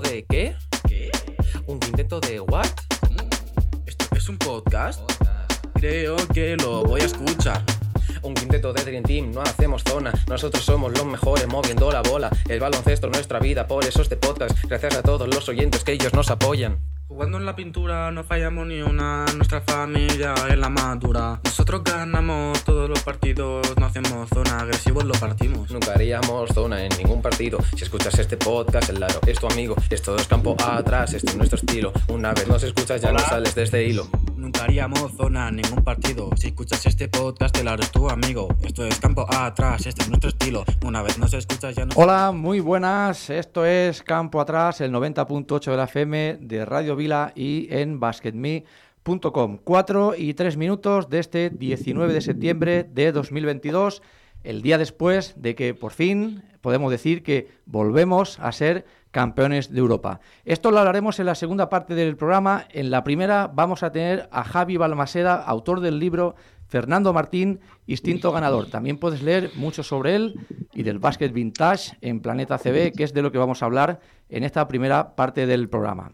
de qué? ¿Qué? ¿Un quinteto de what? ¿Cómo? ¿Esto es un podcast? Creo que lo voy a escuchar. Un quinteto de Dream Team, no hacemos zona. Nosotros somos los mejores moviendo la bola. El baloncesto es nuestra vida, por eso este podcast. Gracias a todos los oyentes que ellos nos apoyan. Jugando en la pintura no fallamos ni una, nuestra familia es la madura. Nosotros ganamos todos los partidos, no hacemos zona, agresivos lo partimos. Nunca haríamos zona en ningún partido. Si escuchas este podcast, el Laro es tu amigo. Esto es campo atrás, este es nuestro estilo. Una vez nos escuchas, ya no sales de este hilo. Nunca haríamos zona en ningún partido. Si escuchas este podcast, el aro es tu amigo. Esto es campo atrás, este es nuestro estilo. Una vez nos escuchas ya no. Hola, muy buenas. Esto es Campo Atrás, el 90.8 de la FM de Radio Vila y en basketme.com. 4 y 3 minutos de este 19 de septiembre de 2022, el día después de que por fin podemos decir que volvemos a ser campeones de Europa. Esto lo hablaremos en la segunda parte del programa. En la primera vamos a tener a Javi Balmaseda, autor del libro Fernando Martín, Instinto Ganador. También puedes leer mucho sobre él y del básquet vintage en Planeta CB, que es de lo que vamos a hablar en esta primera parte del programa.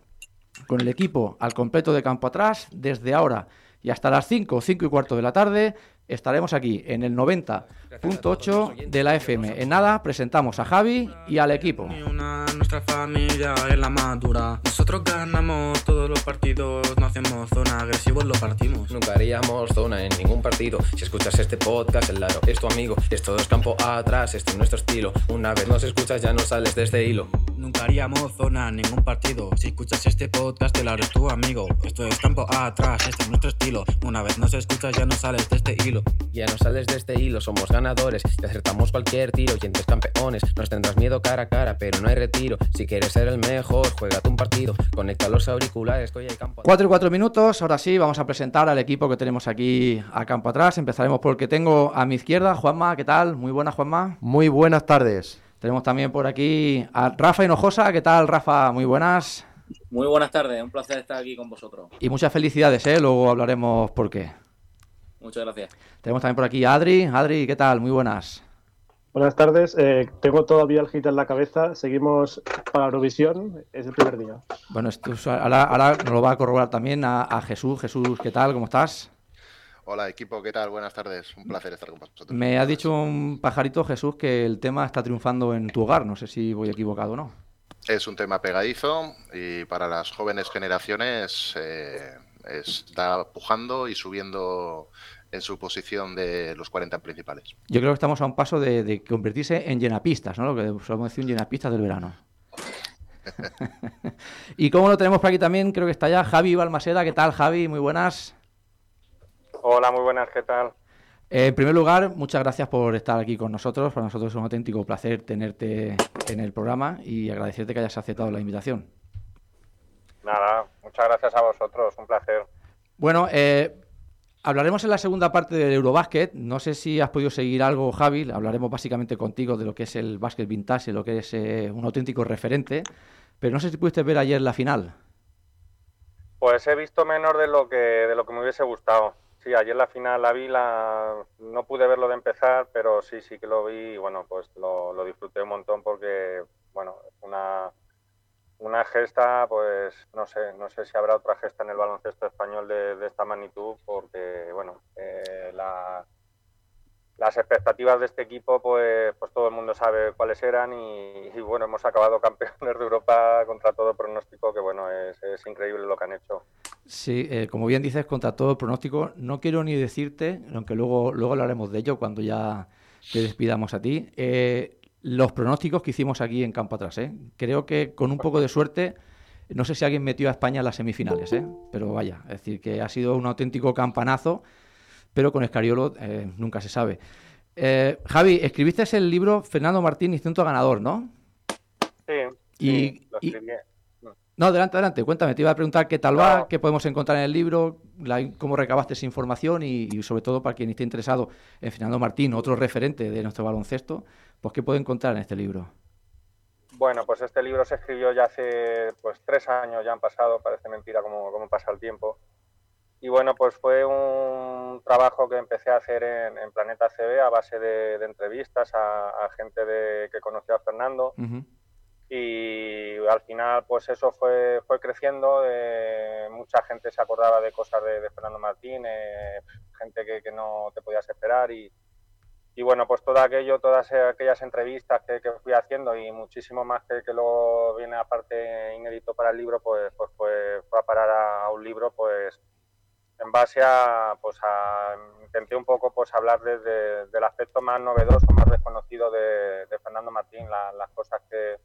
Con el equipo al completo de campo atrás, desde ahora y hasta las 5, 5 y cuarto de la tarde, estaremos aquí en el 90.8 de la FM. En nada, presentamos a Javi y al equipo. Una, nuestra familia es la madura. Nosotros ganamos todos los partidos, no hacemos zona, agresivos lo partimos. Nunca haríamos zona en ningún partido. Si escuchas este podcast, el Laro es tu amigo. Esto es campo atrás, este es nuestro estilo. Una vez nos escuchas, ya no sales de este hilo. Nunca haríamos zona en ningún partido. Si escuchas este podcast, el aro es tu amigo. Esto es campo atrás, este es nuestro estilo. Una vez nos escuchas, ya no sales de este hilo. Ya no sales de este hilo, somos ganadores. Y acertamos cualquier tiro, y entre campeones. Nos tendrás miedo cara a cara, pero no hay retiro. Si quieres ser el mejor, juégate un partido. Conecta los auriculares, que hoy hay campo. 4 y 4 minutos, ahora sí, vamos a presentar al equipo que tenemos aquí a campo atrás. Empezaremos por el que tengo a mi izquierda, Juanma, ¿qué tal? Muy buena, Juanma. Muy buenas tardes. Tenemos también por aquí a Rafa Hinojosa, ¿qué tal, Rafa? Muy buenas. Muy buenas tardes, un placer estar aquí con vosotros. Y muchas felicidades, ¿eh? Luego hablaremos por qué. Muchas gracias. Tenemos también por aquí a Adri. Adri, ¿qué tal? Muy buenas. Buenas tardes. Eh, tengo todavía el hit en la cabeza. Seguimos para Eurovisión. Es el primer día. Bueno, esto es- ahora, ahora nos lo va a corroborar también a, a Jesús. Jesús, ¿qué tal? ¿Cómo estás? Hola equipo, ¿qué tal? Buenas tardes. Un placer estar con vosotros. Me ha dicho un pajarito, Jesús, que el tema está triunfando en tu hogar. No sé si voy equivocado o no. Es un tema pegadizo y para las jóvenes generaciones eh, está pujando y subiendo en su posición de los 40 principales. Yo creo que estamos a un paso de, de convertirse en llenapistas, ¿no? Lo que solemos decir un llenapistas del verano. y como lo tenemos por aquí también, creo que está ya Javi Balmaseda. ¿Qué tal, Javi? Muy buenas. Hola, muy buenas, ¿qué tal? Eh, en primer lugar, muchas gracias por estar aquí con nosotros. Para nosotros es un auténtico placer tenerte en el programa y agradecerte que hayas aceptado la invitación. Nada, muchas gracias a vosotros, un placer. Bueno, eh, hablaremos en la segunda parte del Eurobásquet. No sé si has podido seguir algo, Javi. Hablaremos básicamente contigo de lo que es el básquet vintage, lo que es eh, un auténtico referente. Pero no sé si pudiste ver ayer la final. Pues he visto menos de lo que de lo que me hubiese gustado. Sí, ayer la final la vi, la... no pude verlo de empezar, pero sí, sí que lo vi y bueno, pues lo, lo disfruté un montón porque, bueno, una, una gesta, pues no sé, no sé si habrá otra gesta en el baloncesto español de, esta magnitud, porque, bueno, eh, la, las expectativas de este equipo, pues, pues todo el mundo sabe cuáles eran y, bueno, hemos acabado campeones de Europa contra todo pronóstico, que bueno, es, increíble lo que han hecho. Sí, eh, como bien dices, contra todo pronóstico, no quiero ni decirte, aunque luego, luego hablaremos de ello cuando ya te despidamos a ti, eh, los pronósticos que hicimos aquí en Campo Atrás. ¿eh? Creo que con un poco de suerte, no sé si alguien metió a España en las semifinales, ¿eh? pero vaya, es decir, que ha sido un auténtico campanazo, pero con Escariolo eh, nunca se sabe. Eh, Javi, escribiste el libro Fernando Martín, Instinto Ganador, ¿no? Sí, Y- sí, lo y-. No, adelante, adelante, cuéntame, te iba a preguntar qué tal va, qué podemos encontrar en el libro, la- cómo recabaste esa información y, y sobre todo para quien esté interesado en Fernando Martín, otro referente de nuestro baloncesto, pues qué puede encontrar en este libro. Bueno, pues este libro se escribió ya hace pues tres años, ya han pasado, parece mentira cómo, cómo pasa el tiempo. Y bueno, pues fue un trabajo que empecé a hacer en, en Planeta CB a base de, de entrevistas a, a gente de, que conoció a Fernando. Y al final pues eso fue, fue creciendo, eh, mucha gente se acordaba de cosas de, Fernando Martín, eh, gente que, no te podías esperar y, y, bueno, pues todo aquello, todas aquellas entrevistas que, fui haciendo y muchísimo más que, luego viene aparte inédito para el libro, pues, pues fue, a parar a, un libro pues en base a, pues a, intenté un poco pues hablar desde del aspecto más novedoso, más desconocido de, de Fernando Martín, las cosas que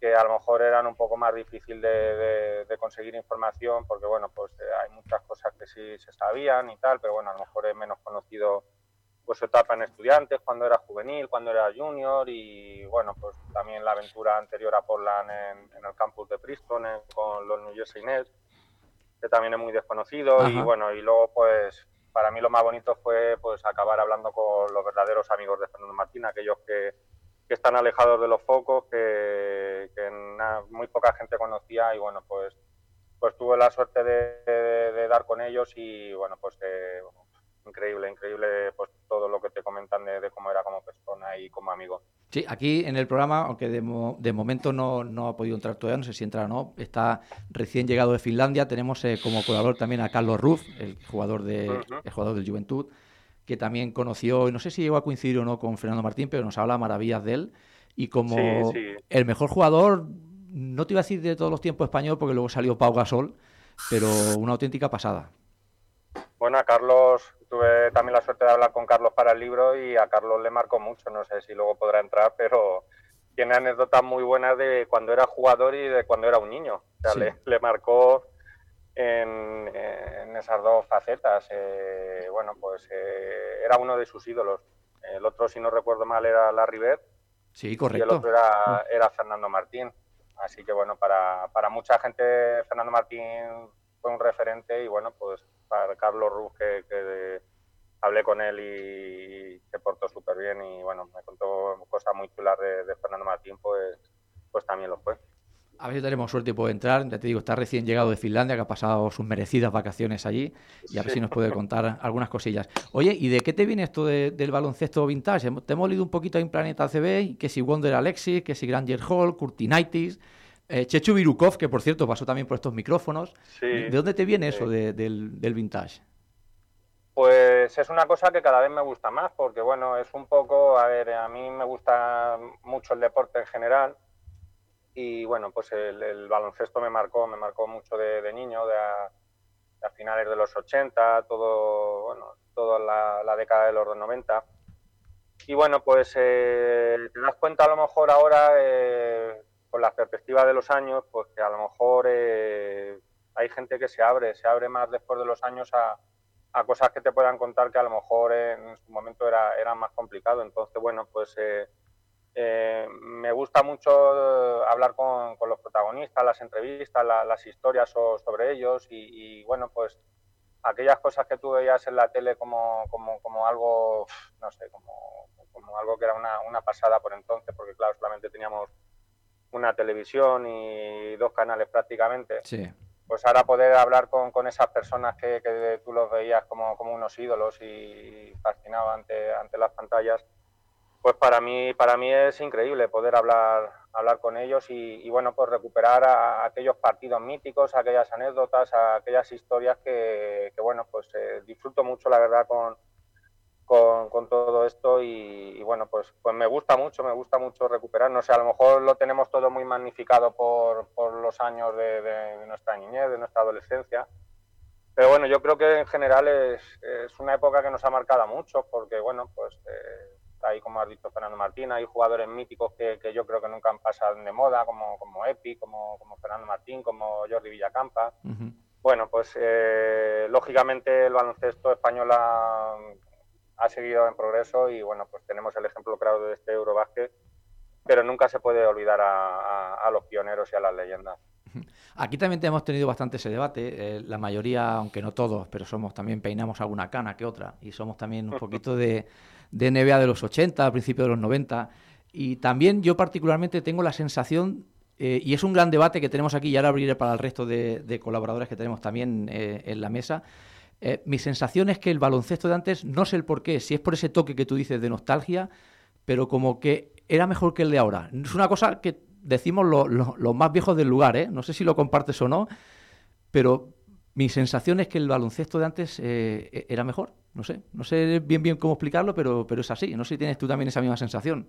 que a lo mejor eran un poco más difícil de, conseguir información, porque bueno, pues eh, hay muchas cosas que sí se sabían y tal, pero bueno, a lo mejor es menos conocido pues su etapa en estudiantes, cuando era juvenil, cuando era junior y bueno, pues también la aventura anterior a Portland en, el campus de Princeton con los New Jersey Nets, que también es muy desconocido y bueno, y luego pues para mí lo más bonito fue pues acabar hablando con los verdaderos amigos de Fernando Martín, aquellos que que están alejados de los focos, que, muy poca gente conocía y bueno, pues, pues tuve la suerte de, dar con ellos y bueno, pues eh, increíble, increíble pues todo lo que te comentan de, cómo era como persona y como amigo. Sí, aquí en el programa, aunque de, momento no, ha podido entrar todavía, no sé si entra o no, está recién llegado de Finlandia, tenemos eh, como colaborador también a Carlos Ruff, el jugador, de, el jugador del Juventud, que también conoció, no sé si llegó a coincidir o no con Fernando Martín, pero nos habla maravillas de él. Y como el mejor jugador, no te iba a decir de todos los tiempos español, porque luego salió Pau Gasol, pero una auténtica pasada. Bueno, a Carlos, tuve también la suerte de hablar con Carlos para el libro y a Carlos le marcó mucho, no sé si luego podrá entrar, pero tiene anécdotas muy buenas de cuando era jugador y de cuando era un niño. O sea, le, marcó en, esas dos facetas. Eh, bueno, pues eh, era uno de sus ídolos. El otro, si no recuerdo mal, era Larry Bird. Sí, correcto. Y el otro era, era Fernando Martín. Así que bueno, para, para, mucha gente Fernando Martín fue un referente y bueno, pues para Carlos Ruz que, hablé con él y se portó súper bien y bueno, me contó cosas muy chulas de, de Fernando Martín, pues, pues también lo fue. A ver si tenemos suerte y puede entrar. Ya te digo, está recién llegado de Finlandia, que ha pasado sus merecidas vacaciones allí. Y a ver si nos puede contar algunas cosillas. Oye, ¿y de qué te viene esto del baloncesto vintage? Te hemos leído un poquito en Planeta CB, que si Wonder Alexis, que si Granger Hall, Curtinaitis, eh, Chechu Virukov, que por cierto pasó también por estos micrófonos. ¿De dónde te viene eso del, del vintage? Pues es una cosa que cada vez me gusta más, porque bueno, es un poco, a ver, a mí me gusta mucho el deporte en general y bueno, pues el, baloncesto me marcó, me marcó mucho de, niño, de a, finales de los 80, todo, bueno, toda la, década de los 90. Y bueno, pues eh, te das cuenta a lo mejor ahora, eh, con la perspectiva de los años, pues que a lo mejor eh, hay gente que se abre, se abre más después de los años a, a, cosas que te puedan contar que a lo mejor en su momento era, era más complicado. Entonces, bueno, pues eh, me gusta mucho eh, hablar con, los protagonistas, las entrevistas, las historias sobre ellos y, bueno, pues aquellas cosas que tú veías en la tele como, como, algo, no sé, como, como, algo que era una, una, pasada por entonces, porque claro, solamente teníamos una televisión y dos canales prácticamente. Sí. Pues ahora poder hablar con, con esas personas que, que, tú los veías como, como unos ídolos y fascinado ante, ante las pantallas, pues para mí, para mí es increíble poder hablar, hablar con ellos y, bueno, pues recuperar a, aquellos partidos míticos, aquellas anécdotas, aquellas historias que, bueno, pues eh, disfruto mucho, la verdad, con, con, todo esto y, bueno, pues, pues me gusta mucho, me gusta mucho recuperar. No sé, a lo mejor lo tenemos todo muy magnificado por, por los años de, nuestra niñez, de nuestra adolescencia. Pero bueno, yo creo que en general es, es una época que nos ha marcado mucho porque, bueno, pues eh, Ahí, como has dicho Fernando Martín, hay jugadores míticos que, yo creo que nunca han pasado de moda, como, como Epi, como, como Fernando Martín, como Jordi Villacampa. Bueno, pues eh, lógicamente el baloncesto español ha, seguido en progreso y bueno, pues tenemos el ejemplo claro de este Eurobásquet, pero nunca se puede olvidar a, los pioneros y a las leyendas. Aquí también hemos tenido bastante ese debate. Eh, la mayoría, aunque no todos, pero somos también peinamos alguna cana que otra y somos también un poquito de, de NBA de los 80, a principios de los 90. Y también yo particularmente tengo la sensación, eh, y es un gran debate que tenemos aquí, y ahora abriré para el resto de, colaboradores que tenemos también eh, en la mesa, eh, mi sensación es que el baloncesto de antes, no sé el por qué, si es por ese toque que tú dices de nostalgia, pero como que era mejor que el de ahora. Es una cosa que decimos los más viejos del lugar. No sé si lo compartes o no, pero mi sensación es que el baloncesto de antes e-, era mejor. No sé, no sé bien bien cómo explicarlo, pero, pero es así. No sé si tienes tú también esa misma sensación.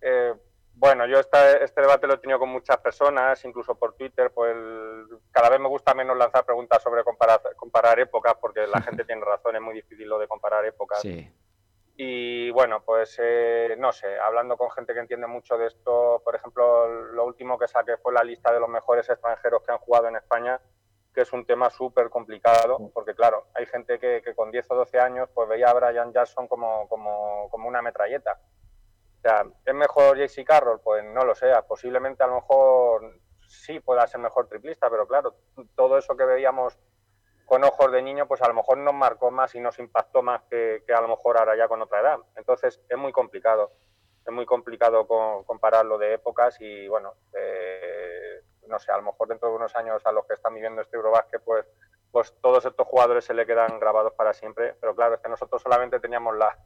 Eh, bueno, yo este, este, debate lo he tenido con muchas personas, incluso por Twitter, pues cada vez me gusta menos lanzar preguntas sobre comparar, comparar épocas, porque la gente tiene razón, es muy difícil lo de comparar épocas. Sí. Y bueno, pues eh, no sé, hablando con gente que entiende mucho de esto, por ejemplo, lo último que saqué fue la lista de los mejores extranjeros que han jugado en España, que es un tema súper complicado, porque claro, hay gente que, con 10 o 12 años pues veía a Brian Jackson como, como, como una metralleta. O sea, ¿es mejor JC Carroll? Pues no lo sé, posiblemente a lo mejor sí pueda ser mejor triplista, pero claro, todo eso que veíamos con ojos de niño, pues a lo mejor nos marcó más y nos impactó más que, a lo mejor ahora ya con otra edad. Entonces es muy complicado, es muy complicado compararlo de épocas y bueno, eh, no sé, a lo mejor dentro de unos años a los que están viviendo este Eurobasket, pues, pues todos estos jugadores se le quedan grabados para siempre. Pero claro, es que nosotros solamente teníamos la,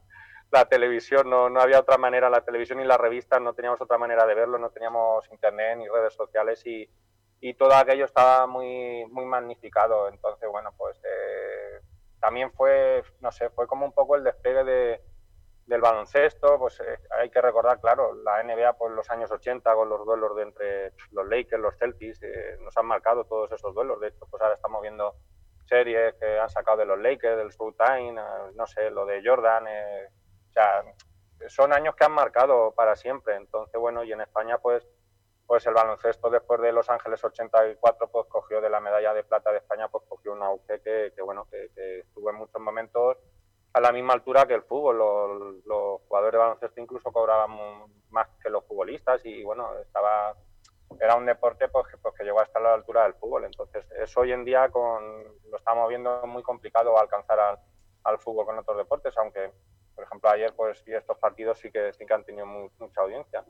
la televisión, no, no había otra manera, la televisión y las revistas no teníamos otra manera de verlo, no teníamos internet ni redes sociales y, y todo aquello estaba muy, muy magnificado. Entonces, bueno, pues eh, también fue, no sé, fue como un poco el despegue de, del baloncesto. Pues eh, hay que recordar, claro, la NBA, pues los años 80, con los duelos de entre los Lakers, los Celtics, eh, nos han marcado todos esos duelos. De hecho, pues ahora estamos viendo series que han sacado de los Lakers, del Showtime, no sé, lo de Jordan. o sea, son años que han marcado para siempre. Entonces, bueno, y en España, pues pues el baloncesto después de Los Ángeles 84 pues cogió de la medalla de plata de España pues cogió un auge que, bueno que, estuvo en muchos momentos a la misma altura que el fútbol. Los, jugadores de baloncesto incluso cobraban más que los futbolistas y bueno estaba era un deporte pues, pues, que llegó hasta la altura del fútbol. Entonces eso hoy en día con lo estamos viendo muy complicado alcanzar al, al fútbol con otros deportes aunque por ejemplo, ayer pues y estos partidos sí que sí que han tenido mucha audiencia.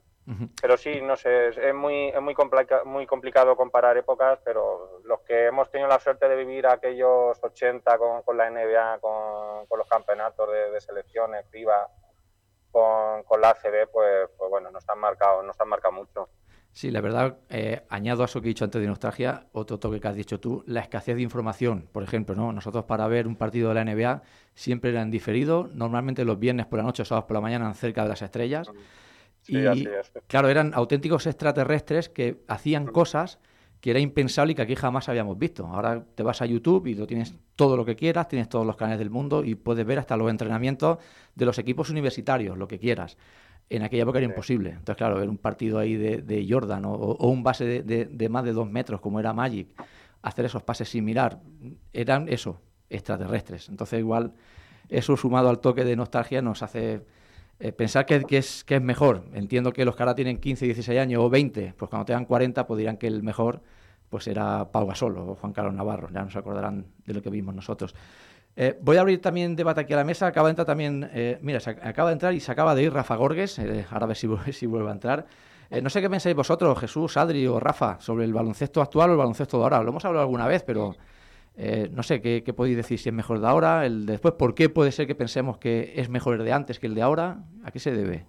Pero sí, no sé, es, muy es muy, muy complicado comparar épocas, pero los que hemos tenido la suerte de vivir aquellos 80 con, con la NBA, con, con, los campeonatos de, selecciones, FIBA, con, con, la ACB, pues, pues bueno, nos han marcado, nos han marcado mucho. Sí, la verdad, eh, añado a eso que he dicho antes de nostalgia, otro toque que has dicho tú, la escasez de información. Por ejemplo, ¿no? nosotros para ver un partido de la NBA siempre eran diferido, normalmente los viernes por la noche o sábados por la mañana cerca de las estrellas. y claro, eran auténticos extraterrestres que hacían cosas que era impensable y que aquí jamás habíamos visto. Ahora te vas a YouTube y lo tienes todo lo que quieras, tienes todos los canales del mundo y puedes ver hasta los entrenamientos de los equipos universitarios, lo que quieras en aquella época era imposible. Entonces, claro, ver un partido ahí de, Jordan o, un base de, más de dos metros como era Magic, hacer esos pases sin mirar, eran eso, extraterrestres. Entonces, igual, eso sumado al toque de nostalgia nos hace eh, pensar que, es, que es mejor. Entiendo que los que ahora tienen 15, 16 años o 20, pues cuando tengan 40, pues dirán que el mejor pues era Pau Gasol o Juan Carlos Navarro, ya no se acordarán de lo que vimos nosotros. Eh, voy a abrir también debate aquí a la mesa. Acaba de entrar también, eh, mira, acaba de entrar y se acaba de ir Rafa Gorges. Eh, ahora a ver si, si vuelve a entrar. no sé qué pensáis vosotros, Jesús, Adri o Rafa, sobre el baloncesto actual o el baloncesto de ahora. Lo hemos hablado alguna vez, pero no sé ¿qué, podéis decir si es mejor de ahora, el de después. ¿Por qué puede ser que pensemos que es mejor el de antes que el de ahora? ¿A qué se debe?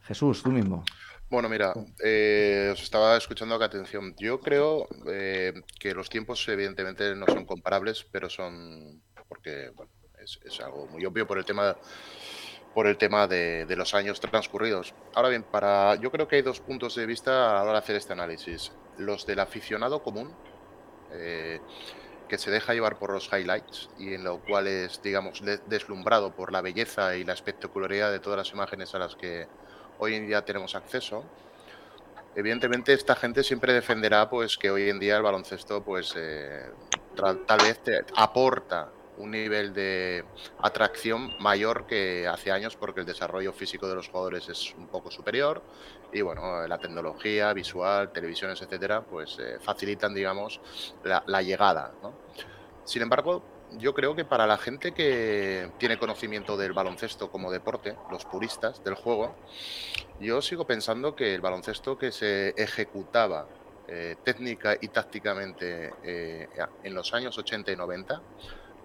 Jesús, tú mismo. Bueno, mira, eh, os estaba escuchando con atención. Yo creo eh, que los tiempos evidentemente no son comparables, pero son porque bueno, es, algo muy obvio por el tema por el tema de, los años transcurridos. Ahora bien, para yo creo que hay dos puntos de vista a la hora de hacer este análisis. Los del aficionado común, eh, que se deja llevar por los highlights y en lo cual es, digamos, deslumbrado por la belleza y la espectacularidad de todas las imágenes a las que hoy en día tenemos acceso. Evidentemente esta gente siempre defenderá pues que hoy en día el baloncesto pues eh, tal vez aporta un nivel de atracción mayor que hace años porque el desarrollo físico de los jugadores es un poco superior y bueno, la tecnología visual, televisiones, etcétera, pues eh, facilitan digamos la, llegada. Sin embargo, yo creo que para la gente que tiene conocimiento del baloncesto como deporte, los puristas del juego, yo sigo pensando que el baloncesto que se ejecutaba eh, técnica y tácticamente eh, en los años 80 y 90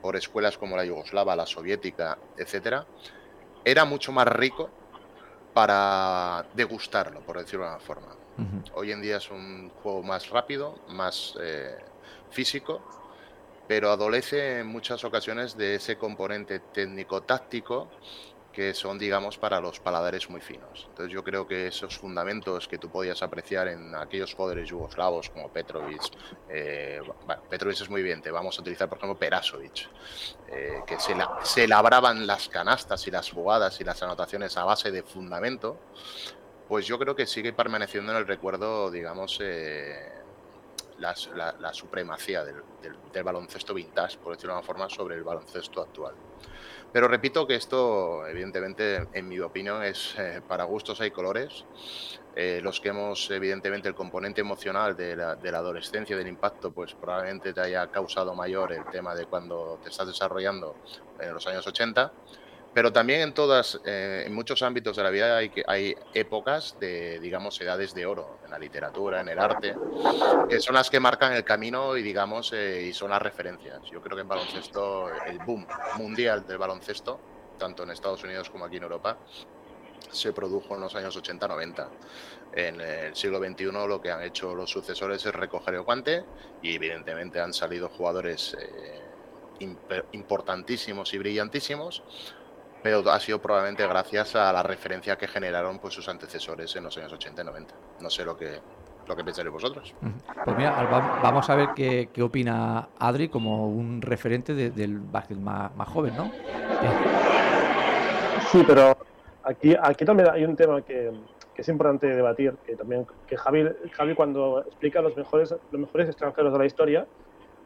por escuelas como la yugoslava, la soviética, etcétera, era mucho más rico para degustarlo, por decirlo de una forma. Hoy en día es un juego más rápido, más eh, físico, pero adolece en muchas ocasiones de ese componente técnico-táctico que son, digamos, para los paladares muy finos. Entonces yo creo que esos fundamentos que tú podías apreciar en aquellos jugadores yugoslavos como Petrovic, eh, bueno, Petrovic es muy bien, te vamos a utilizar por ejemplo Perasovic, eh, que se, labraban las canastas y las jugadas y las anotaciones a base de fundamento, pues yo creo que sigue permaneciendo en el recuerdo, digamos, eh, la, supremacía del, baloncesto vintage, por decirlo de una forma, sobre el baloncesto actual. Pero repito que esto, evidentemente, en mi opinión, es eh, para gustos hay colores. Eh, los que hemos, evidentemente, el componente emocional de la, de la, adolescencia, del impacto, pues probablemente te haya causado mayor el tema de cuando te estás desarrollando en los años 80 pero también en todas, eh, en muchos ámbitos de la vida hay, hay épocas de, digamos, edades de oro, en la literatura, en el arte, que son las que marcan el camino y, digamos, eh, y son las referencias. Yo creo que en baloncesto, el boom mundial del baloncesto, tanto en Estados Unidos como aquí en Europa, se produjo en los años 80-90. En el siglo XXI lo que han hecho los sucesores es recoger el guante y evidentemente han salido jugadores eh, importantísimos y brillantísimos pero ha sido probablemente gracias a la referencia que generaron pues, sus antecesores en los años 80 y 90. No sé lo que, lo que pensaréis vosotros. Pues mira, vamos a ver qué, qué opina Adri como un referente del básquet más, más, joven, ¿no? Sí, pero aquí, aquí también hay un tema que, que, es importante debatir, que también que Javi, Javi cuando explica los mejores, los mejores extranjeros de la historia,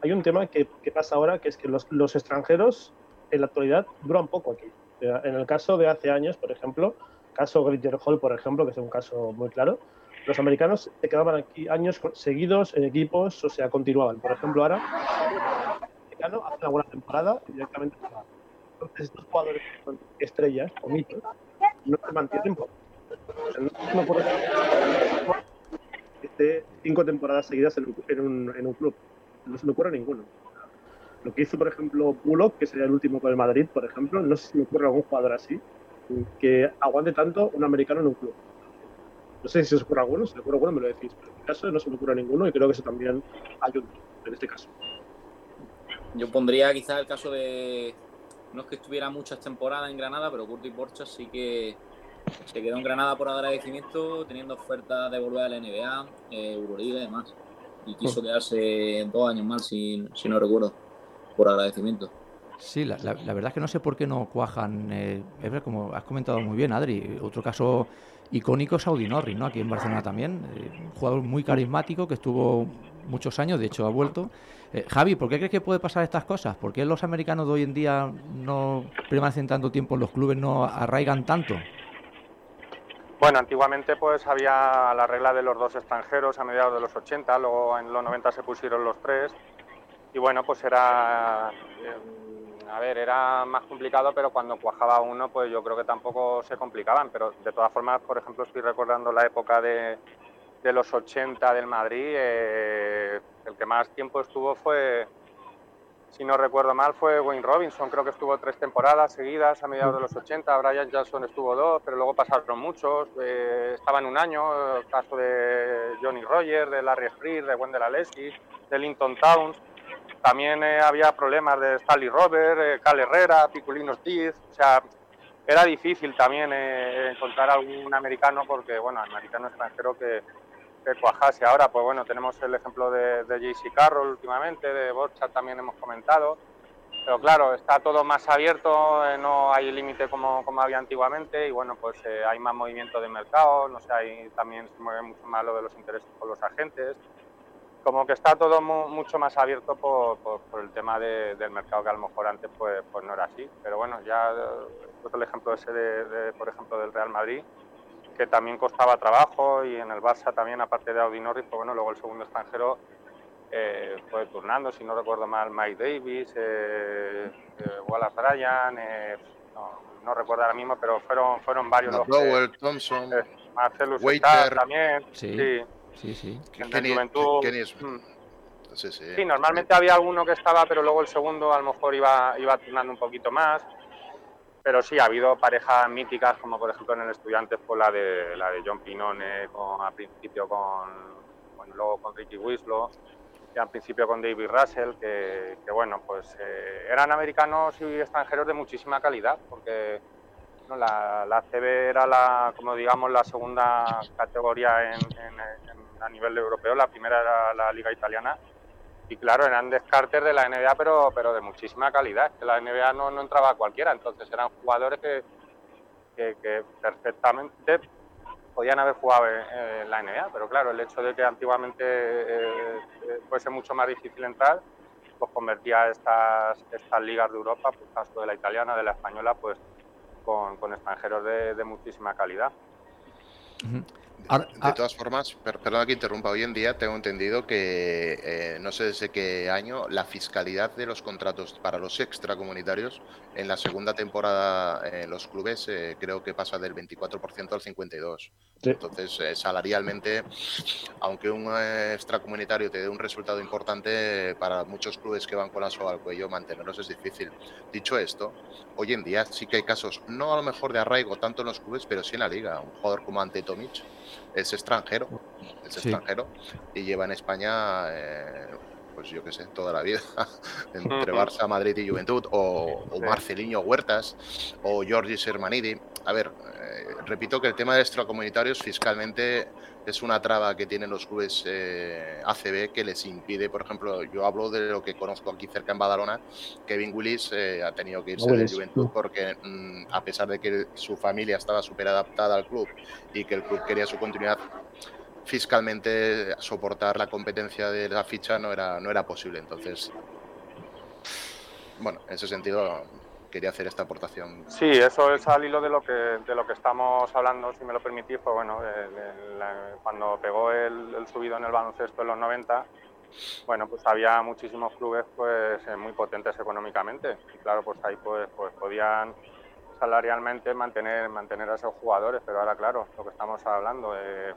hay un tema que, que pasa ahora, que es que los, los extranjeros en la actualidad duran poco aquí. En el caso de hace años, por ejemplo, caso Glitter Hall, por ejemplo, que es un caso muy claro, los americanos se quedaban aquí años seguidos en equipos, o sea, continuaban. Por ejemplo, ahora, americano hace una buena temporada directamente. Entonces, estos jugadores son estrellas o mitos no se mantienen por. No me ocurre que esté cinco temporadas seguidas en un, en un club. No se me ocurre ninguno. Lo que hizo, por ejemplo, Bullock, que sería el último con el Madrid, por ejemplo, no sé si me ocurre algún jugador así, que aguante tanto un americano en un club. No sé si se os ocurre alguno, si se os ocurre alguno me lo decís, pero en mi caso no se me ocurre ninguno y creo que eso también ayuda en este caso. Yo pondría quizás el caso de, no es que estuviera muchas temporadas en Granada, pero Curtis Borchas sí que se quedó en Granada por agradecimiento, teniendo ofertas de volver a la NBA, eh, Euroliga y demás. Y quiso quedarse dos años más, si, si no recuerdo por agradecimiento. Sí, la, verdad es que no sé por qué no cuajan. Eh, como has comentado muy bien, Adri. Otro caso icónico es Audi Norris, ¿no? Aquí en Barcelona también. Eh, un jugador muy carismático que estuvo muchos años, de hecho ha vuelto. Eh, Javi, ¿por qué crees que puede pasar estas cosas? ¿Por qué los americanos de hoy en día no permanecen tanto tiempo en los clubes, no arraigan tanto? Bueno, antiguamente pues había la regla de los dos extranjeros a mediados de los 80, luego en los 90 se pusieron los tres y bueno, pues era, eh, a ver, era más complicado, pero cuando cuajaba uno, pues yo creo que tampoco se complicaban, pero de todas formas, por ejemplo, estoy recordando la época de, de los 80 del Madrid, eh, el que más tiempo estuvo fue, si no recuerdo mal, fue Wayne Robinson, creo que estuvo tres temporadas seguidas a mediados de los 80, Brian Johnson estuvo dos, pero luego pasaron muchos, eh, estaba en un año, el caso de Johnny Rogers, de Larry Freer, de Wendell Aleski, de Linton Towns, también eh, había problemas de Stanley Robert, eh, Cal Herrera, Piculino Ortiz, o sea, era difícil también eh, encontrar algún americano porque, bueno, americano extranjero que, cuajase. Ahora, pues bueno, tenemos el ejemplo de, de JC Carroll últimamente, de Borchardt también hemos comentado, pero claro, está todo más abierto, no hay límite como, como, había antiguamente y bueno, pues hay más movimiento de mercado, no sé, hay, también se mueve mucho más lo de los intereses con los agentes como que está todo mucho más abierto por, por, el tema del mercado que a lo mejor antes pues, pues no era así. Pero bueno, ya el ejemplo ese de, por ejemplo, del Real Madrid, que también costaba trabajo y en el Barça también, aparte de Audi Norris, pues bueno, luego el segundo extranjero eh, fue turnando, si no recuerdo mal, Mike Davis, eh, eh Wallace Bryan, eh, no, recuerdo ahora mismo, pero fueron, fueron varios los que, Thompson, Marcelo también, sí. Sí, sí. En la juventud. Mm. Sí, sí. normalmente había alguno que estaba, pero luego el segundo a lo mejor iba, iba turnando un poquito más. pero sí, ha habido parejas míticas, como por ejemplo en el Estudiantes, por la de, la de John Pinone, con, al principio con, bueno, luego con Ricky Winslow, y al principio con David Russell, que, bueno, pues eh, eran americanos y extranjeros de muchísima calidad, porque la, la CB era la, como digamos, la segunda categoría en, a nivel europeo, la primera era la liga italiana, y claro, eran descartes de la NBA, pero, pero de muchísima calidad. Que la NBA no, no entraba cualquiera, entonces eran jugadores que, que, perfectamente podían haber jugado en, la NBA, pero claro, el hecho de que antiguamente eh, eh, fuese mucho más difícil entrar, pues convertía estas, estas ligas de Europa, pues caso de la italiana, de la española, pues con, con extranjeros de, de muchísima calidad. De, todas formas, perdona que interrumpa, hoy en día tengo entendido que eh, no sé desde qué año la fiscalidad de los contratos para los extracomunitarios en la segunda temporada en los clubes eh, creo que pasa del 24% al 52%. Entonces, eh, salarialmente, aunque un extracomunitario te dé un resultado importante, para muchos clubes que van con la soga al cuello, mantenerlos es difícil. Dicho esto, hoy en día sí que hay casos, no a lo mejor de arraigo tanto en los clubes, pero sí en la liga. Un jugador como Ante Tomic es extranjero, es extranjero y lleva en España, eh, pues yo qué sé, toda la vida, entre Barça, Madrid y Juventud, o, o Marcelinho Huertas, o Giorgi Sermanidi. A ver, eh, repito que el tema de extracomunitarios fiscalmente es una traba que tienen los clubes eh, ACB que les impide, por ejemplo, yo hablo de lo que conozco aquí cerca en Badalona, Kevin Willis eh, ha tenido que irse de Juventud porque mm, a pesar de que su familia estaba súper adaptada al club y que el club quería su continuidad, fiscalmente soportar la competencia de la ficha no era, no era posible. Entonces, bueno, en ese sentido quería hacer esta aportación. Sí, eso es al hilo de lo que, de lo que estamos hablando, si me lo permitís, pues bueno, cuando pegó el, subido en el baloncesto en los 90, bueno, pues había muchísimos clubes pues eh, muy potentes económicamente y claro, pues ahí pues, pues podían salarialmente mantener, mantener a esos jugadores, pero ahora claro, lo que estamos hablando, eh,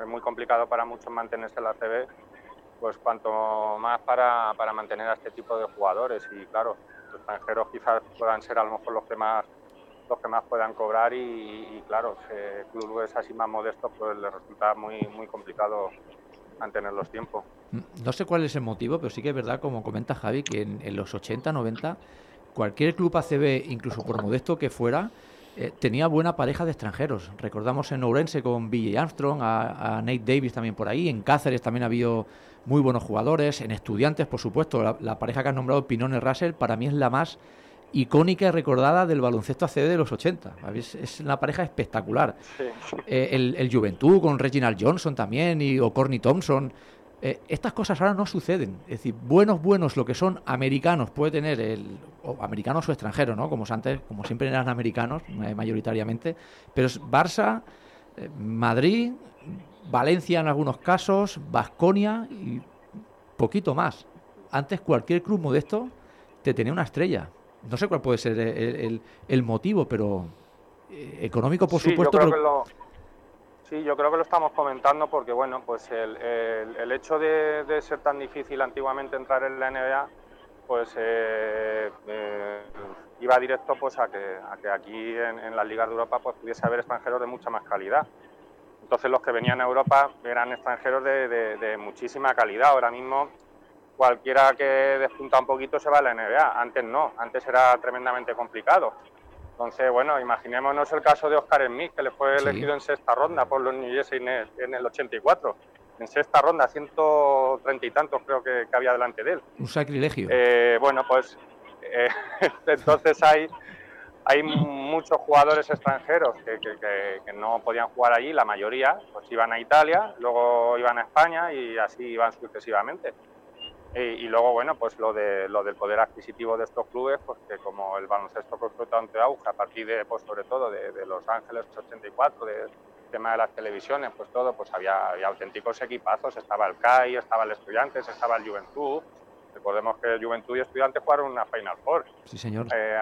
es muy complicado para muchos mantenerse en la CB, pues cuanto más para, para mantener a este tipo de jugadores y claro, extranjeros quizás puedan ser a lo mejor los que más los que más puedan cobrar y, claro, clubes así más modestos pues les resulta muy muy complicado mantener los tiempos. Mm, no sé cuál es el motivo, pero sí que es verdad, como comenta Javi, que en, los 80, 90, cualquier club ACB, incluso por modesto que fuera, eh, tenía buena pareja de extranjeros. Recordamos en Ourense con Billy Armstrong, a, Nate Davis también por ahí, en Cáceres también ha habido muy buenos jugadores, en estudiantes, por supuesto, la, pareja que has nombrado, Pinone Russell, para mí es la más icónica y recordada del baloncesto ACB de los 80. Es, una pareja espectacular. Eh, el, Juventud con Reginald Johnson también y o Corny Thompson. Eh, estas cosas ahora no suceden. Es decir, buenos, buenos, lo que son americanos puede tener el o americanos o extranjeros, ¿no? Como antes, como siempre eran americanos eh, mayoritariamente, pero es Barça, Madrid, Valencia en algunos casos, Vasconia y poquito más. Antes cualquier club modesto te tenía una estrella. No sé cuál puede ser el, motivo, pero eh, económico por supuesto. sí, yo creo que lo estamos comentando porque bueno, pues el, hecho de, ser tan difícil antiguamente entrar en la NBA, pues eh, eh, iba directo pues a que, aquí en, en, las ligas de Europa pues pudiese haber extranjeros de mucha más calidad. Entonces los que venían a Europa eran extranjeros de, muchísima calidad. Ahora mismo cualquiera que despunta un poquito se va a la NBA. Antes no, antes era tremendamente complicado. Entonces, bueno, imaginémonos el caso de Oscar Smith, que le fue elegido en sexta ronda por los New Jersey Nets en el 84. En sexta ronda, 130 y tantos creo que, había delante de él. Un sacrilegio. Eh, bueno, pues eh, entonces hay hay muchos jugadores extranjeros que, no podían jugar allí, la mayoría pues iban a Italia, luego iban a España y así iban sucesivamente. Y, luego, bueno, pues lo, de, lo del poder adquisitivo de estos clubes, pues que como el baloncesto cogió tanto auge a partir de, pues sobre todo de, Los Ángeles 84, del tema de las televisiones, pues todo, pues había, había auténticos equipazos, estaba el CAI, estaba el Estudiantes, estaba el Juventud, Recordemos que Juventud y Estudiantes jugaron una Final Four. Sí, señor. Eh,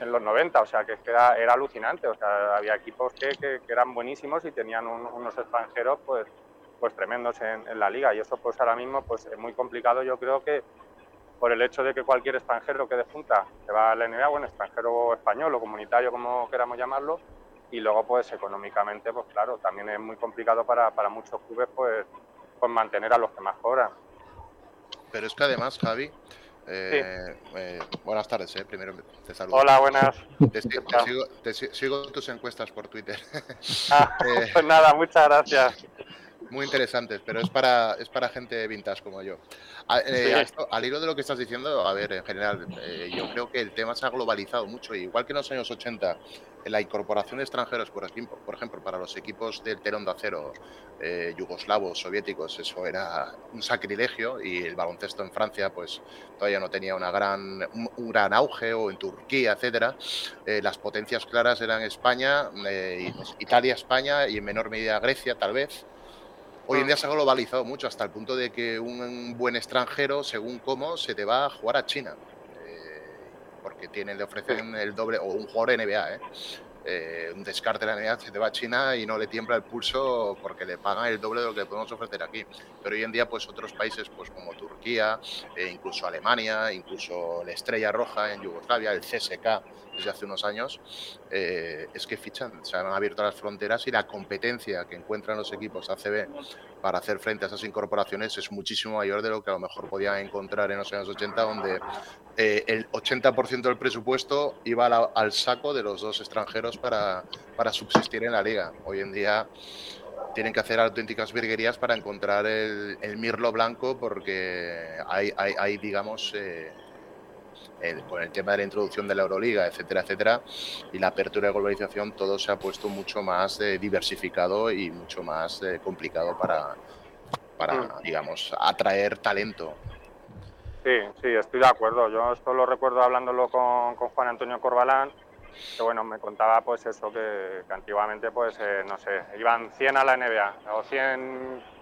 en los 90, o sea, que era, era alucinante. O sea, había equipos que, que, eran buenísimos y tenían unos extranjeros, pues, pues tremendos en, la liga. Y eso, pues ahora mismo, pues es muy complicado. Yo creo que, por el hecho de que cualquier extranjero que despunta se va a la NBA, bueno, extranjero español o comunitario, como queramos llamarlo, y luego pues económicamente, pues claro, también es muy complicado para, para muchos clubes pues, pues mantener a los que más cobran. Pero es que además, Javi, eh, eh, buenas tardes, eh, primero te saludo. Hola, buenas. Te, sigo, tus encuestas por Twitter. Ah, pues nada, muchas gracias. Muy interesantes, pero es para, es para gente vintage como yo. al hilo de lo que estás diciendo, a ver, en general, yo creo que el tema se ha globalizado mucho. Igual que en los años 80 la incorporación de extranjeros, por ejemplo, por ejemplo para los equipos del telón de acero eh, yugoslavos, soviéticos, eso era un sacrilegio y el baloncesto en Francia pues todavía no tenía una gran, un, gran auge o en Turquía, etcétera. Eh, las potencias claras eran España, eh, Italia, España y en menor medida Grecia tal vez. Hoy en día se ha globalizado mucho hasta el punto de que un buen extranjero, según cómo, se te va a jugar a China porque tienen, le ofrecen el doble, o un jugador NBA, ¿eh? ¿Eh? un descarte de la NBA se te va a China y no le tiembla el pulso porque le pagan el doble de lo que podemos ofrecer aquí. Pero hoy en día, pues otros países, pues como Turquía, e incluso Alemania, incluso la Estrella Roja en Yugoslavia, el CSK desde hace unos años, eh, es que fichan, se han abierto las fronteras y la competencia que encuentran los equipos ACB para hacer frente a esas incorporaciones es muchísimo mayor de lo que a lo mejor podían encontrar en los años 80, donde eh, el 80% del presupuesto iba al saco de los dos extranjeros para, para subsistir en la liga. Hoy en día tienen que hacer auténticas virguerías para encontrar el, mirlo blanco porque hay digamos, eh, con el tema de la introducción de la Euroliga, etcétera, etcétera, y la apertura de globalización, todo se ha puesto mucho más eh, diversificado y mucho más eh, complicado para, para, mm. digamos, atraer talento. Sí, sí, estoy de acuerdo. Yo esto lo recuerdo hablándolo con, con Juan Antonio Corbalán, que bueno, me contaba pues eso, que, antiguamente pues, eh, no sé, iban 100 a la NBA o 100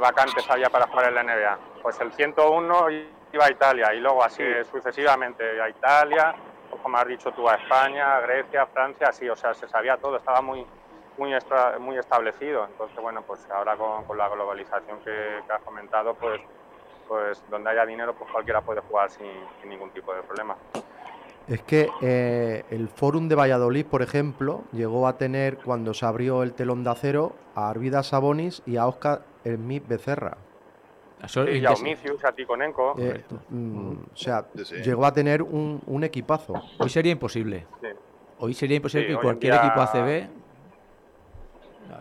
vacantes había para jugar en la NBA. Pues el 101 iba a Italia y luego así sucesivamente a Italia, como has dicho tú, a España, Grecia, Francia, así, o sea, se sabía todo, estaba muy, muy, muy establecido. Entonces, bueno, pues ahora con, la globalización que, has comentado, pues, pues donde haya dinero, pues cualquiera puede jugar sin, ningún tipo de problema. Es que eh, el Fórum de Valladolid, por ejemplo, llegó a tener, cuando se abrió el telón de acero, a Arvida Sabonis y a Oscar Hermí Becerra y a Omicius, a Ticonenko. Eh, mm, o sea, llegó a tener un, equipazo. Hoy sería imposible. Hoy sería imposible que cualquier equipo ACB.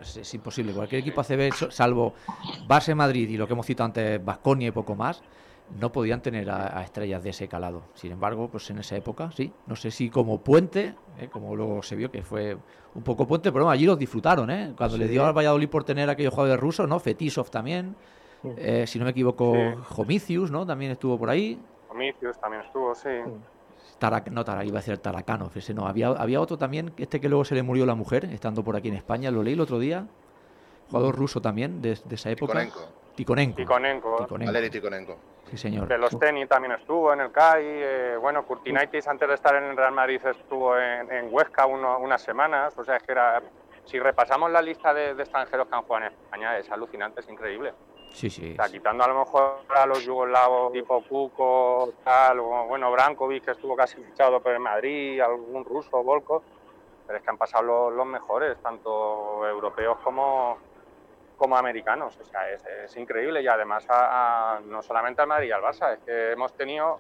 es, imposible. Cualquier equipo ACB, salvo Base Madrid y lo que hemos citado antes, Vasconia y poco más, no podían tener a, estrellas de ese calado. Sin embargo, pues en esa época, sí. No sé si como puente, eh, como luego se vio que fue un poco puente, pero allí los disfrutaron, ¿eh? Cuando le dio al Valladolid por tener aquellos jugadores rusos, ¿no? Fetisov también. Eh, si no me equivoco, Homicius, ¿no? También estuvo por ahí. Homicius también estuvo, sí. no, Tara, iba a ser Tarakanov, ese no. Había, había otro también, este que luego se le murió la mujer, estando por aquí en España, lo leí el otro día. Jugador ruso también, de, esa época. Tikonenko. Tikonenko. Tikonenko. Tikonenko. Sí, señor. De los tenis también estuvo en el CAI. Eh, bueno, Curtinaitis antes de estar en el Real Madrid estuvo en, Huesca unas semanas. O sea, es que era, si repasamos la lista de, de extranjeros que han jugado en España, es alucinante, es increíble. Sí, sí. O sea, quitando a lo mejor a los yugoslavos tipo Cuco, tal, o, bueno, Brankovic, que estuvo casi fichado por el Madrid, algún ruso, Volkov, pero es que han pasado los, mejores, tanto europeos como, como americanos. O sea, es, increíble y además no solamente al Madrid y al Barça, es que hemos tenido,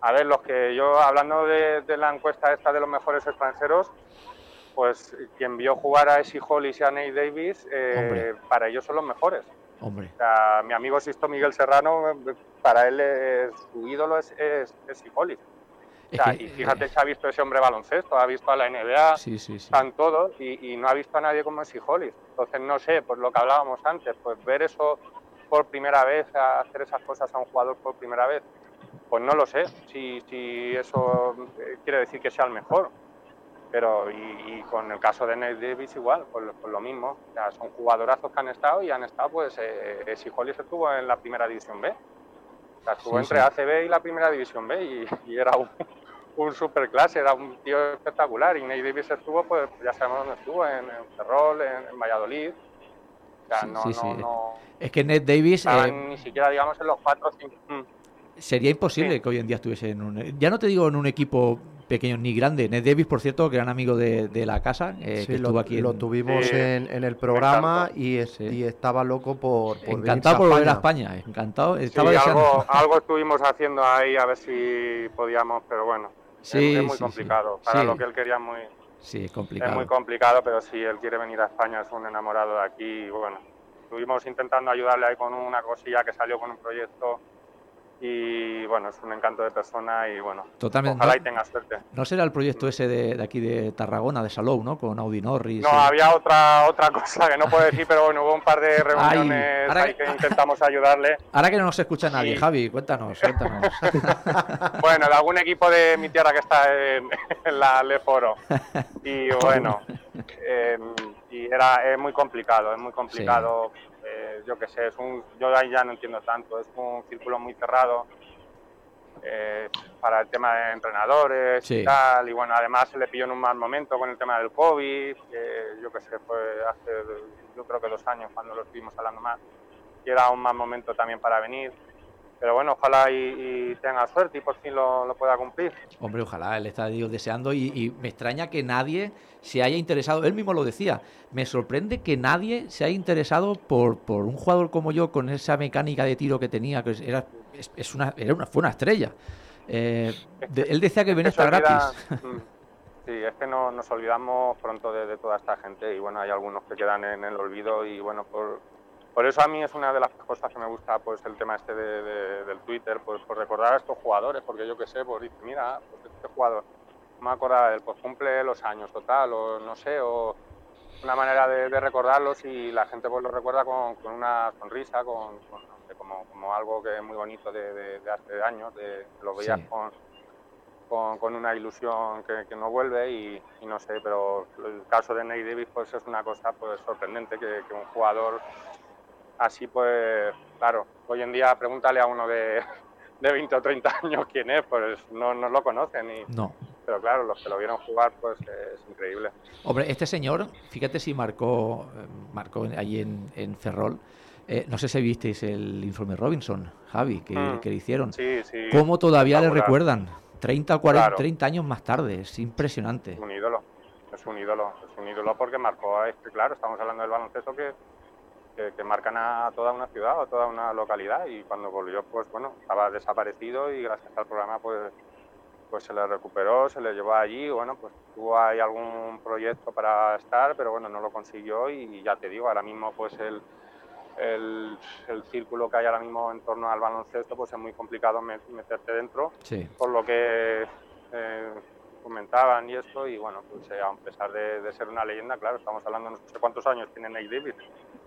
a ver, los que yo, hablando de, la encuesta esta de los mejores extranjeros, pues quien vio jugar a Essie Hollis y a Nate Davis, eh, para ellos son los mejores. Hombre. mi amigo Sisto Miguel Serrano, para él su ídolo es, es, y fíjate que, ha visto ese hombre baloncesto, ha visto a la NBA, están todos, y, no ha visto a nadie como es Hollis. Entonces, no sé, pues lo que hablábamos antes, pues ver eso por primera vez, hacer esas cosas a un jugador por primera vez, pues no lo sé si, si eso eh, quiere decir que sea el mejor. Pero, y, con el caso de Nate Davis igual, pues, pues lo mismo. son jugadorazos que han estado y han estado, pues, eh, si Hollis estuvo en la primera división B. O sea, estuvo entre ACB y la primera división B y, era un, un superclase, era un tío espectacular. Y Nate Davis estuvo, pues ya sabemos dónde estuvo, en, Ferrol, en, Valladolid. O sea, no, no, no, Es que Nate Davis... Eh, ni siquiera, digamos, en los cuatro o cinco... Sería imposible que hoy en día estuviese en un... Ya no te digo en un equipo pequeño ni grande. Ned Davis, por cierto, gran amigo de, la casa, eh, que estuvo aquí. Lo tuvimos en, el programa y, estaba loco por, Encantado por volver a España, encantado. Estaba algo, algo, estuvimos haciendo ahí a ver si podíamos, pero bueno, sí, es, muy complicado. Para lo que él quería muy... Sí, es complicado. Es muy complicado, pero si él quiere venir a España, es un enamorado de aquí. Y bueno, estuvimos intentando ayudarle ahí con una cosilla que salió con un proyecto y bueno, es un encanto de persona y bueno, Totalmente. ojalá y tenga suerte. ¿No será el proyecto ese de, aquí de Tarragona, de Salou, ¿no? Con Audi Norris. No, había otra otra cosa que no puedo decir, pero bueno, hubo un par de reuniones ahí que, intentamos ayudarle. Ahora que no nos escucha nadie, Javi, cuéntanos, cuéntanos. bueno, de algún equipo de mi tierra que está en, la Leforo. Y bueno, em, y era es muy complicado, es muy complicado. Eh, yo qué sé, es un, yo ahí ya no entiendo tanto, es un círculo muy cerrado eh, para el tema de entrenadores y tal, y bueno, además se le pilló en un mal momento con el tema del COVID, que yo qué sé, fue hace, yo creo que dos años cuando lo estuvimos hablando más, y era un mal momento también para venir pero bueno, ojalá y, tenga suerte y por fin lo, pueda cumplir. Hombre, ojalá, él está Dios deseando y, me extraña que nadie se haya interesado, él mismo lo decía, me sorprende que nadie se haya interesado por, por un jugador como yo con esa mecánica de tiro que tenía, que era, es, una, era una, fue una estrella. Eh, él decía que venía hasta gratis. Mm, sí, es que no, nos olvidamos pronto de, de, toda esta gente y bueno, hay algunos que quedan en el olvido y bueno, por, por eso a mí es una de las cosas que me gusta pues el tema este de, del Twitter, pues por recordar a estos jugadores, porque yo que sé, pues dice, mira, pues este jugador, me acordaba del pues cumple los años total, o no sé, o una manera de, recordarlos y la gente pues lo recuerda con, una sonrisa, con, como, como, algo que es muy bonito de, hace años, de, lo veías con, con, una ilusión que, no vuelve y, no sé, pero el caso de Nate Davis pues es una cosa pues sorprendente que, que un jugador Así pues, claro, hoy en día pregúntale a uno de, de 20 o 30 años quién es, pues no, no lo conocen. Y, no. Pero claro, los que lo vieron jugar, pues es increíble. Hombre, este señor, fíjate si marcó, eh, marcó allí en, en Ferrol. Eh, no sé si visteis el informe Robinson, Javi, que, mm. que le hicieron. Sí, sí. ¿Cómo todavía le recuerdan? 30 o 40, 30 años más tarde, es impresionante. Es un ídolo, es un ídolo, es un ídolo porque marcó, este, claro, estamos hablando del baloncesto que que, marcan a toda una ciudad o toda una localidad y cuando volvió pues bueno estaba desaparecido y gracias al programa pues pues se le recuperó, se le llevó allí, bueno, pues tuvo ahí algún proyecto para estar, pero bueno, no lo consiguió y ya te digo, ahora mismo pues el, el, el círculo que hay ahora mismo en torno al baloncesto pues es muy complicado meterte dentro, por lo que eh, comentaban y esto, y bueno, pues eh, a pesar de, ser una leyenda, claro, estamos hablando no sé cuántos años tiene Nate Davis,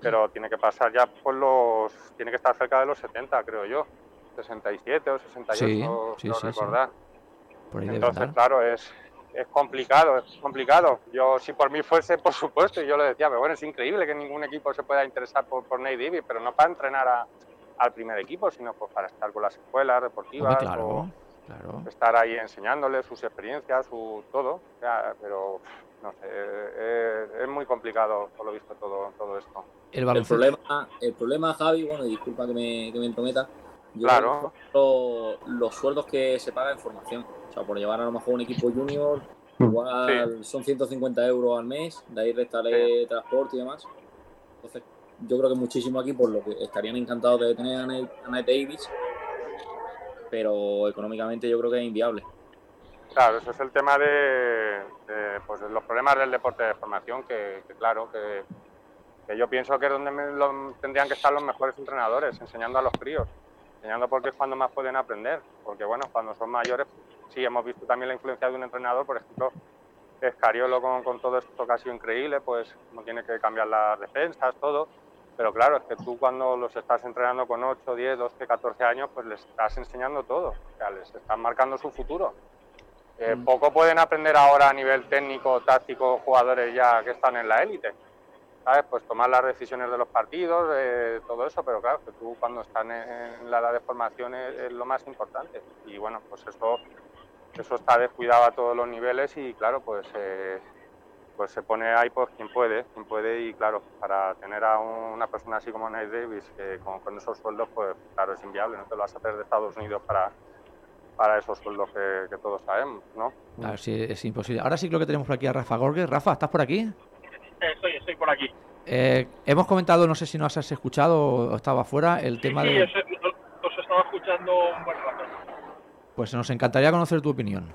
pero tiene que pasar ya por los, tiene que estar cerca de los 70, creo yo, 67 o 68, sí, sí, recordar. Entonces, claro, es, es complicado, es complicado. Yo, si por mí fuese, por supuesto, y yo le decía, pero bueno, es increíble que ningún equipo se pueda interesar por, por Nate Davis, pero no para entrenar al primer equipo, sino pues para estar con las escuelas deportivas o estar ahí enseñándole sus experiencias, su todo. pero no sé, es, muy complicado, por lo visto, todo, todo esto. El, problema, el problema, Javi, bueno, y disculpa que me, que me entrometa, claro. los sueldos que se pagan en formación. O sea, por llevar a lo mejor un equipo junior, igual son 150 euros al mes, de ahí restaré transporte y demás. Entonces, yo creo que muchísimo aquí, por lo que estarían encantados de tener a Nate, Davis, pero económicamente yo creo que es inviable. Claro, eso es el tema de, pues, los problemas del deporte de formación, que, claro, que, yo pienso que es donde tendrían que estar los mejores entrenadores, enseñando a los críos, enseñando porque es cuando más pueden aprender, porque bueno, cuando son mayores, sí, hemos visto también la influencia de un entrenador, por ejemplo, Escariolo con, con todo esto que ha sido increíble, pues no tiene que cambiar las defensas, todo, pero claro, es que tú cuando los estás entrenando con 8, 10, 12, 14 años, pues les estás enseñando todo, o sea, les están marcando su futuro. Eh, mm. Poco pueden aprender ahora a nivel técnico, táctico, jugadores ya que están en la élite. ¿Sabes? Pues tomar las decisiones de los partidos, eh, todo eso, pero claro, que tú cuando están en, la edad de formación es, lo más importante. Y bueno, pues eso, eso está descuidado a todos los niveles y claro, pues eh, pues se pone ahí pues quien puede, quien puede y claro, para tener a una persona así como Nate Davis, que con, esos sueldos, pues claro, es inviable, no te lo vas a hacer de Estados Unidos para, para esos sueldos que, todos sabemos, ¿no? Claro, sí, es imposible. Ahora sí creo que tenemos por aquí a Rafa Gorges. Rafa, ¿estás por aquí? Estoy, estoy por aquí. Eh, hemos comentado, no sé si nos has escuchado o estaba fuera, el tema de... Sí, os, estaba escuchando un buen rato. Pues nos encantaría conocer tu opinión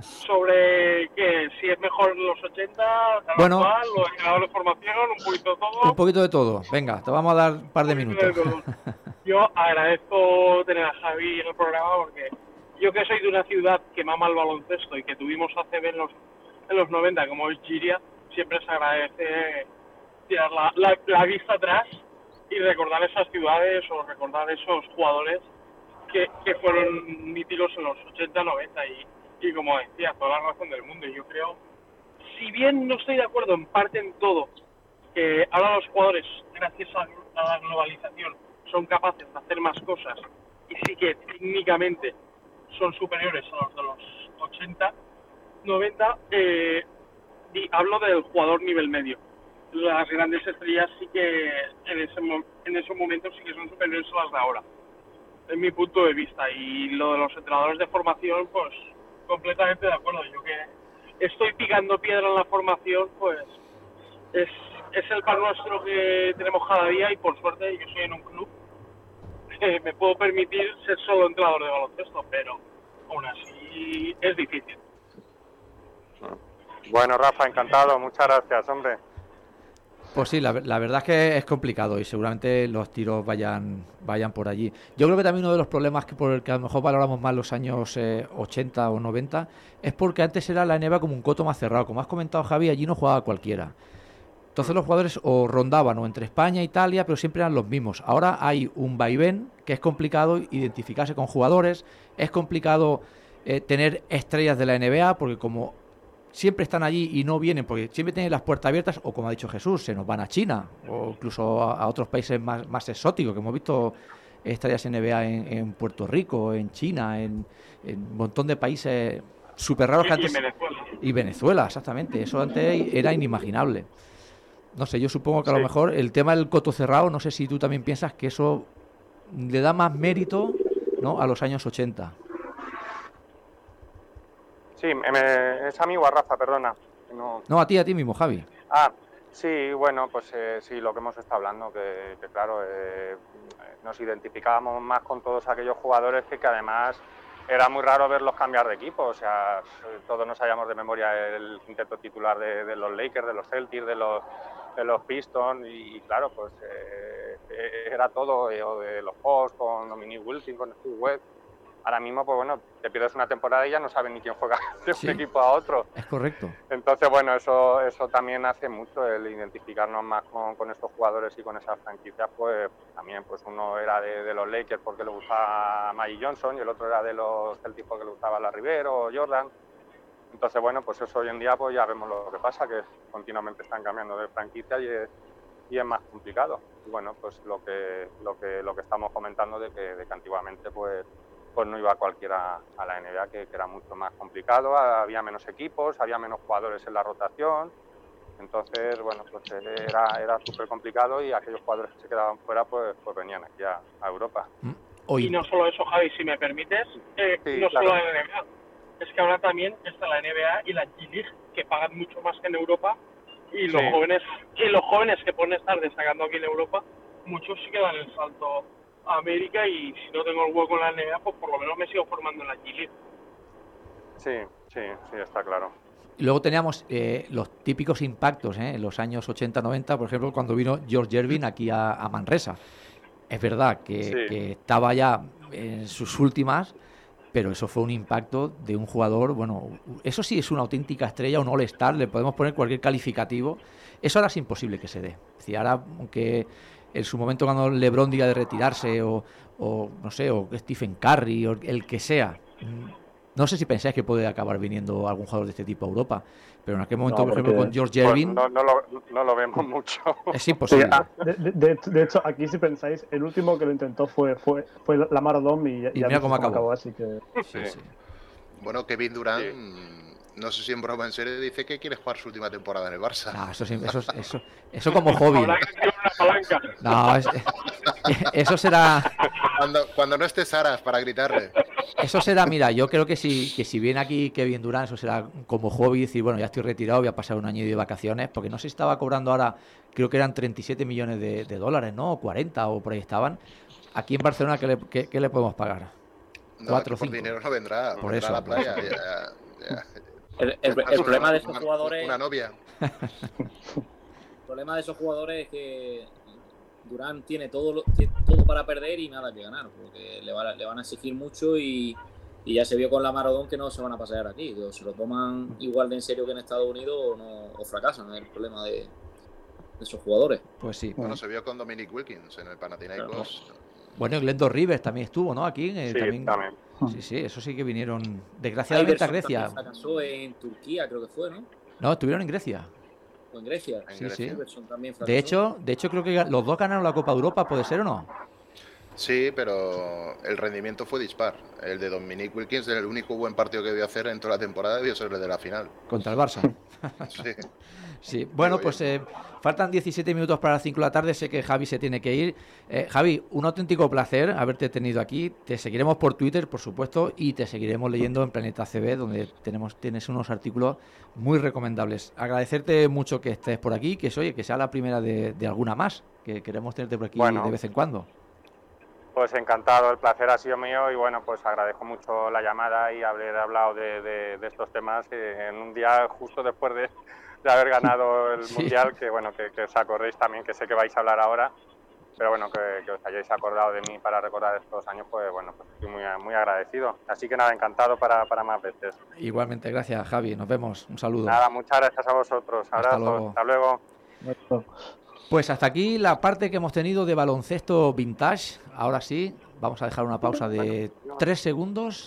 sobre que si es mejor los 80, bueno, los de formación, un poquito de todo. Un poquito de todo. Venga, te vamos a dar un par de minutos. yo agradezco tener a Javi en el programa porque yo que soy de una ciudad que mama el baloncesto y que tuvimos ACB en los, en los 90 como es Giria, siempre se agradece tirar la, la vista atrás y recordar esas ciudades o recordar esos jugadores que, que fueron míticos en los 80, 90 y y como decía, toda la razón del mundo. Y yo creo, si bien no estoy de acuerdo en parte en todo, que ahora los jugadores, gracias a, la globalización, son capaces de hacer más cosas y sí que técnicamente son superiores a los de los 80, 90, eh, y hablo del jugador nivel medio. Las grandes estrellas sí que en, ese, en esos momentos sí que son superiores a las de ahora, en mi punto de vista. Y lo de los entrenadores de formación, pues completamente de acuerdo. Yo que estoy picando piedra en la formación, pues es, es el pan nuestro que tenemos cada día y por suerte yo soy en un club que me puedo permitir ser solo entrenador de baloncesto, pero aún así es difícil. Bueno, Rafa, encantado. Muchas gracias, hombre. Pues sí, la, verdad es que es complicado y seguramente los tiros vayan, vayan por allí. Yo creo que también uno de los problemas que por el que a lo mejor valoramos más los años 80 eh, o 90 es porque antes era la NBA como un coto más cerrado. Como has comentado, Javi, allí no jugaba cualquiera. Entonces los jugadores o rondaban o entre España e Italia, pero siempre eran los mismos. Ahora hay un vaivén que es complicado identificarse con jugadores, es complicado eh, tener estrellas de la NBA, porque como siempre están allí y no vienen porque siempre tienen las puertas abiertas o como ha dicho Jesús, se nos van a China o incluso a, otros países más, más, exóticos que hemos visto estrellas NBA en, en Puerto Rico, en China, en, un montón de países súper raros que antes... Y Venezuela. Y Venezuela, exactamente. Eso antes era inimaginable. No sé, yo supongo que a lo mejor el tema del coto cerrado, no sé si tú también piensas que eso le da más mérito ¿no? a los años 80. Sí, es amigo a Rafa, perdona. No... a ti, a ti mismo, Javi. Ah, sí, bueno, pues eh, sí, lo que hemos estado hablando, que, claro, eh, nos identificábamos más con todos aquellos jugadores que, que, además era muy raro verlos cambiar de equipo, o sea, todos nos sabíamos de memoria el quinteto titular de, los Lakers, de los Celtics, de los, de los Pistons, y, claro, pues eh, era todo, o de los Hawks con Dominique Wilson, con Steve Webb, ahora mismo, pues bueno, te pierdes una temporada y ya no sabes ni quién juega de un equipo a otro. Es correcto. Entonces, bueno, eso, eso también hace mucho, el identificarnos más con, con estos jugadores y con esas franquicias, pues también, pues uno era de, los Lakers porque le gustaba Maggie Johnson y el otro era de los Celtics porque le gustaba la Rivero o Jordan. Entonces, bueno, pues eso hoy en día pues ya vemos lo que pasa, que continuamente están cambiando de franquicia y es, y es más complicado. Y bueno, pues lo que, lo que, lo que estamos comentando de que, de que antiguamente pues pues no iba cualquiera a la NBA, que, era mucho más complicado, había menos equipos, había menos jugadores en la rotación, entonces, bueno, pues era, era súper complicado y aquellos jugadores que se quedaban fuera, pues, pues venían aquí a, Europa. Mm, y no solo eso, Javi, si me permites, eh, no solo la NBA, es que ahora también está la NBA y la G-League, que pagan mucho más que en Europa, y los jóvenes y los jóvenes que pueden estar destacando aquí en Europa, muchos sí que dan el salto América y si no tengo el hueco en la NBA, pues por lo menos me sigo formando en la G Sí, sí, sí, está claro. Y luego teníamos eh, los típicos impactos ¿eh? en los años 80-90, por ejemplo, cuando vino George Ervin aquí a, Manresa. Es verdad que, estaba ya en sus últimas, pero eso fue un impacto de un jugador, bueno, eso sí es una auténtica estrella, un all-star, le podemos poner cualquier calificativo. Eso ahora es imposible que se dé. Si ahora, aunque en su momento cuando LeBron diga de retirarse o, no sé, o Stephen Curry o el que sea. No sé si pensáis que puede acabar viniendo algún jugador de este tipo a Europa, pero en aquel momento, por ejemplo, con George Ervin... Pues no, lo, no, lo, vemos mucho. Es imposible. Ah, de, hecho, aquí si pensáis, el último que lo intentó fue, fue, fue Lamar Odom y, y, mira cómo acabó. Así que... Bueno, Kevin Durant no sé si en broma en serio dice que quiere jugar su última temporada en el Barça. No, eso, eso, eso, eso como hobby. No, eso será. Cuando, cuando no esté Saras para gritarle. Eso será, mira, yo creo que si, que si viene aquí Kevin Durán, eso será como hobby, decir, bueno, ya estoy retirado, voy a pasar un año de vacaciones, porque no se estaba cobrando ahora, creo que eran 37 millones de, dólares, ¿no? O 40 o por ahí estaban. Aquí en Barcelona, ¿qué le, qué, le podemos pagar? No, Cuatro, por dinero no vendrá, por eso, a la playa. El, problema de esos jugadores. Una novia. el problema de esos jugadores es que Durán tiene todo, todo para perder y nada que ganar, porque le, van a exigir mucho y, ya se vio con la Marodón que no se van a pasear aquí. O se lo toman igual de en serio que en Estados Unidos o, no, fracasan. Es el problema de, esos jugadores. Pues sí. Bueno, se vio con Dominic Wilkins en el Panathinaikos. Bueno, Glendor Rivers también estuvo, ¿no? Aquí. Eh, sí, también. Sí, sí, eso sí que vinieron. Desgraciadamente a Grecia. Fracasó en Turquía, creo que fue, ¿no? No, estuvieron en Grecia. En Grecia. Sí, sí. De hecho, de hecho, creo que los dos ganaron la Copa de Europa, ¿puede ser o no? Sí, pero el rendimiento fue dispar. El de Dominic Wilkins, el único buen partido que debió hacer en toda la temporada, debió ser el de la final. Contra el Barça. sí. Sí, bueno, pues eh, faltan 17 minutos para las 5 de la tarde. Sé que Javi se tiene que ir. Eh, Javi, un auténtico placer haberte tenido aquí. Te seguiremos por Twitter, por supuesto, y te seguiremos leyendo en Planeta CB, donde tenemos, tienes unos artículos muy recomendables. Agradecerte mucho que estés por aquí, que oye, que sea la primera de, alguna más, que queremos tenerte por aquí de vez en cuando. Pues encantado, el placer ha sido mío y bueno, pues agradezco mucho la llamada y haber hablado de, estos temas en un día justo después de, haber ganado el Mundial, que bueno, que, os acordéis también, que sé que vais a hablar ahora, pero bueno, que, os hayáis acordado de mí para recordar estos años, pues bueno, pues estoy muy, muy agradecido. Así que nada, encantado para, para más veces. Igualmente, gracias Javi, nos vemos, un saludo. Nada, muchas gracias a vosotros, abrazo, hasta luego. Pues hasta aquí la parte que hemos tenido de baloncesto vintage. Ahora sí, vamos a dejar una pausa de tres segundos